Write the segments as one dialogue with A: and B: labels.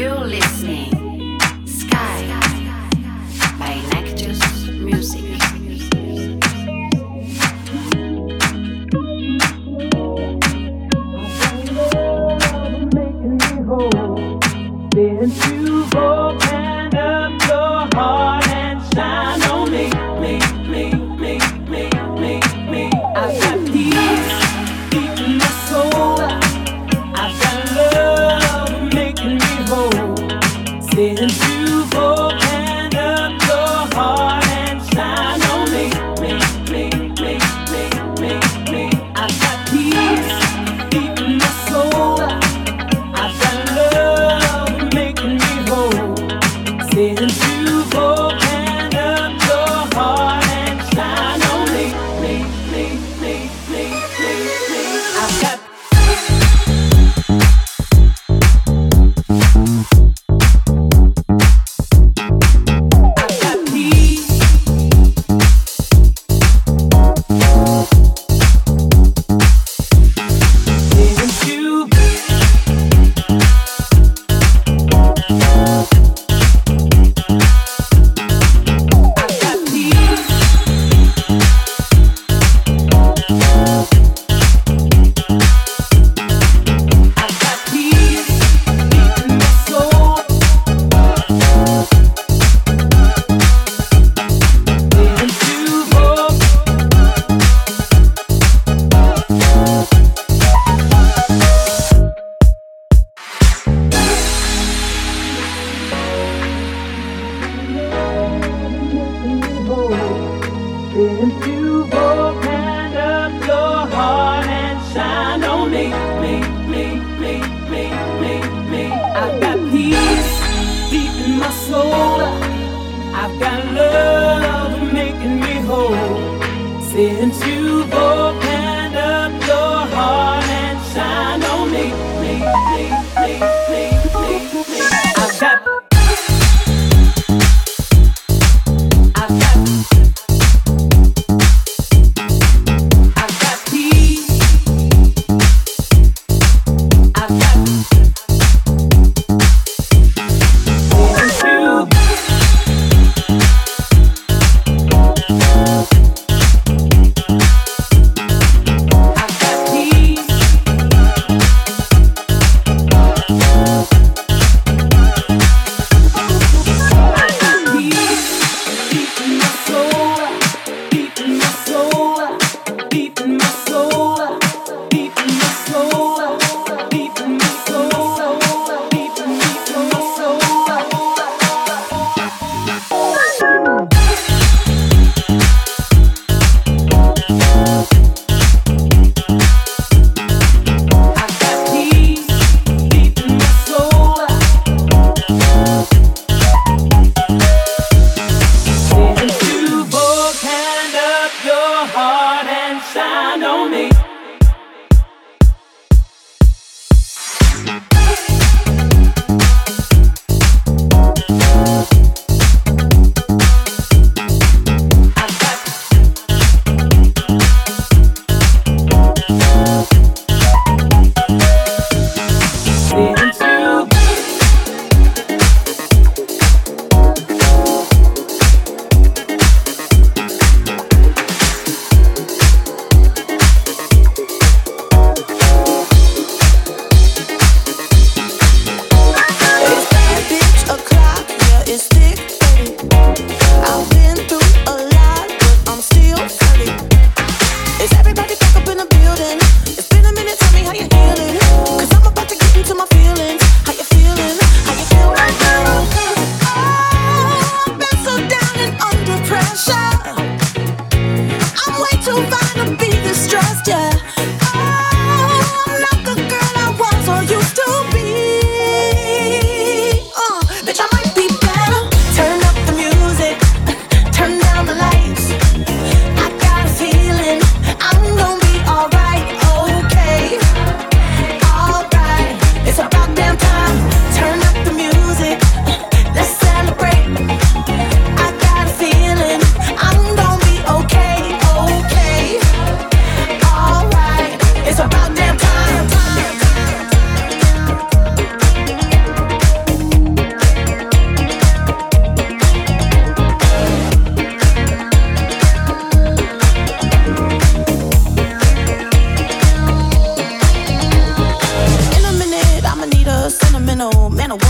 A: I'm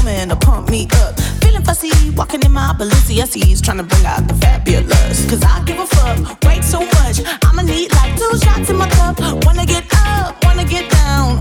B: man to pump me up. Feeling fussy, walking in my Balenciagas, trying to bring out the fabulous. Cause I give a fuck, wait so much. I'ma need like two shots in my cup. Wanna get up, wanna get down.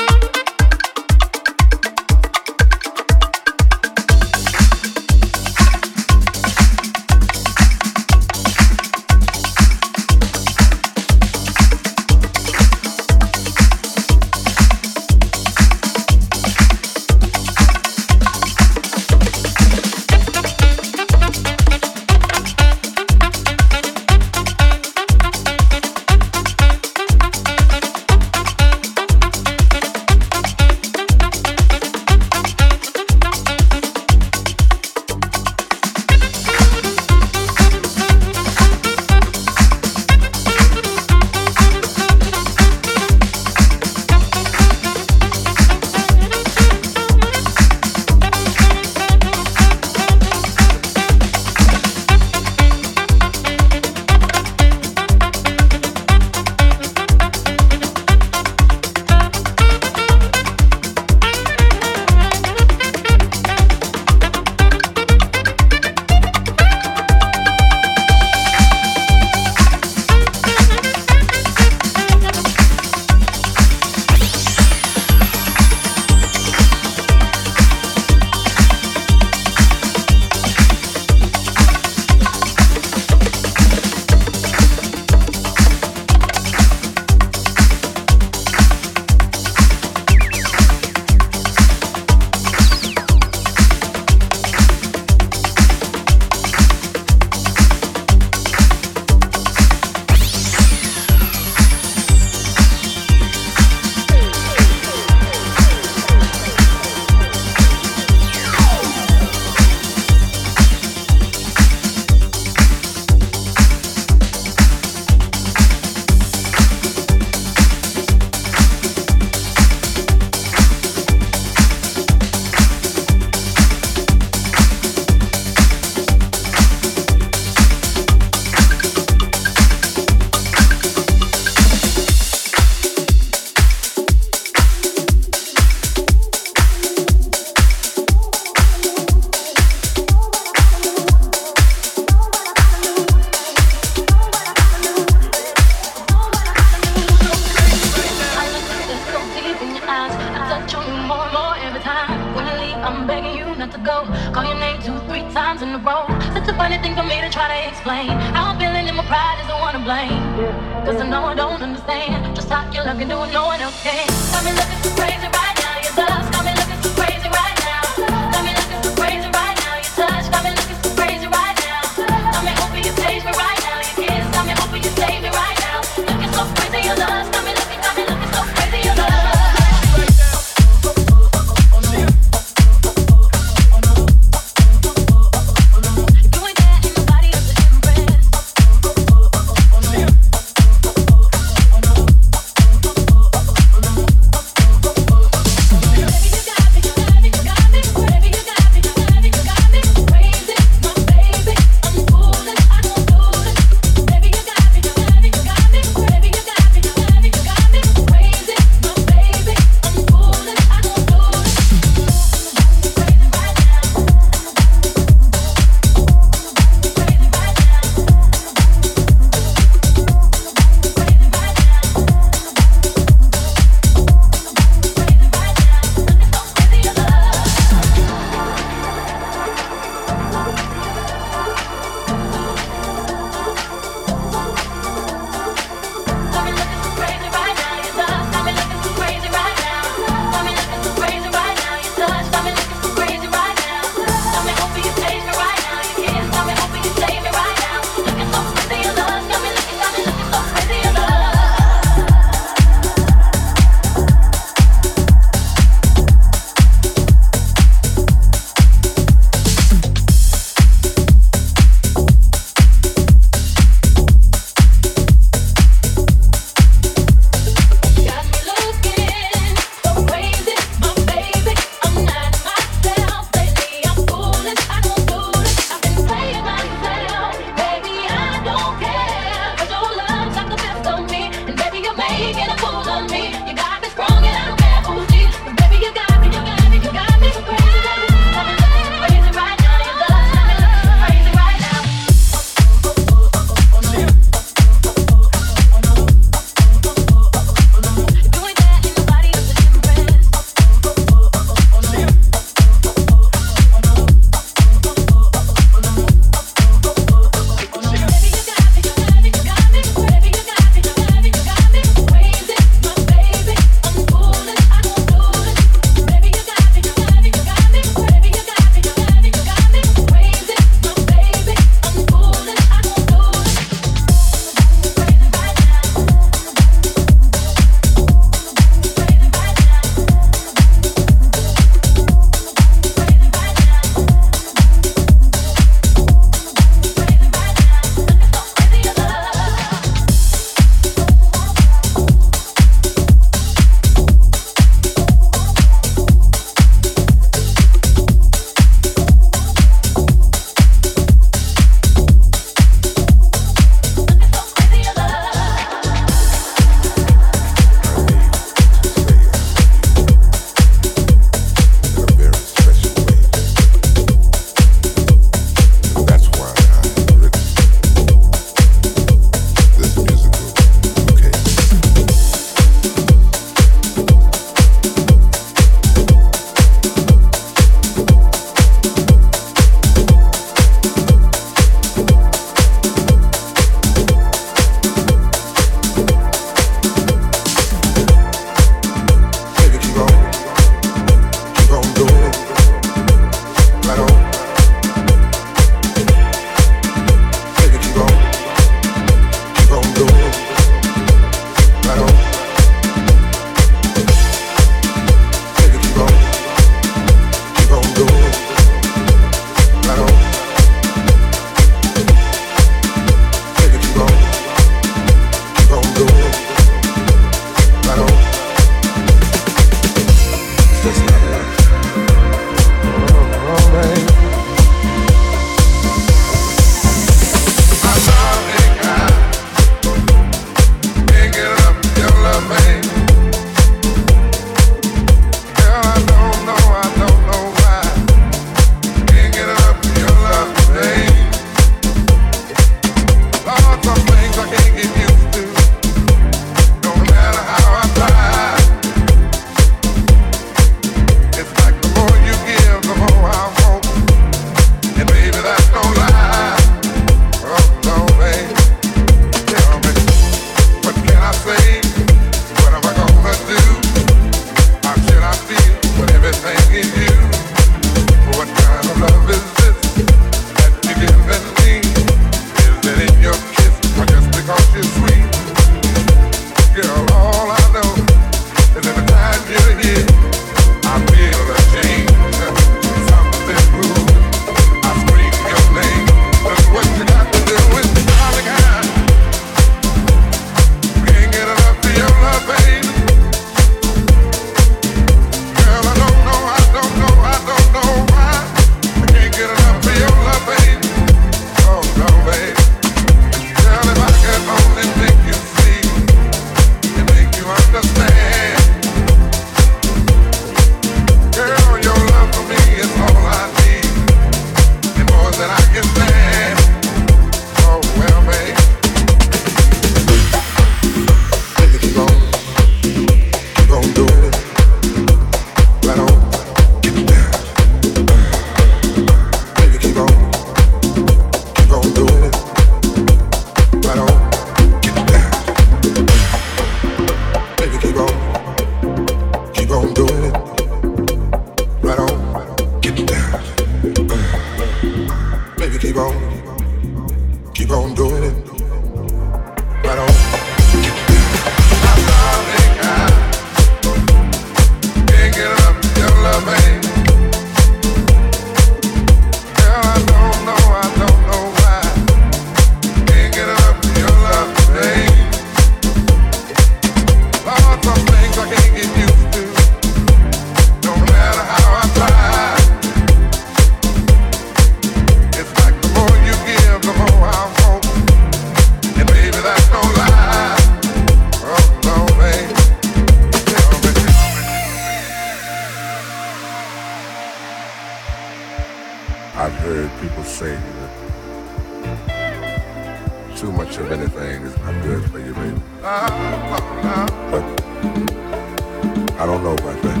B: I don't know about that.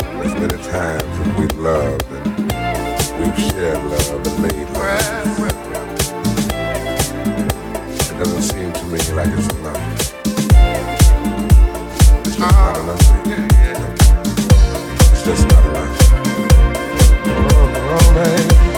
B: There's many
A: times when we've loved and we've shared love and made love. It doesn't seem to me like it's enough. It's just not enough.
C: It's just not enough. Oh, oh,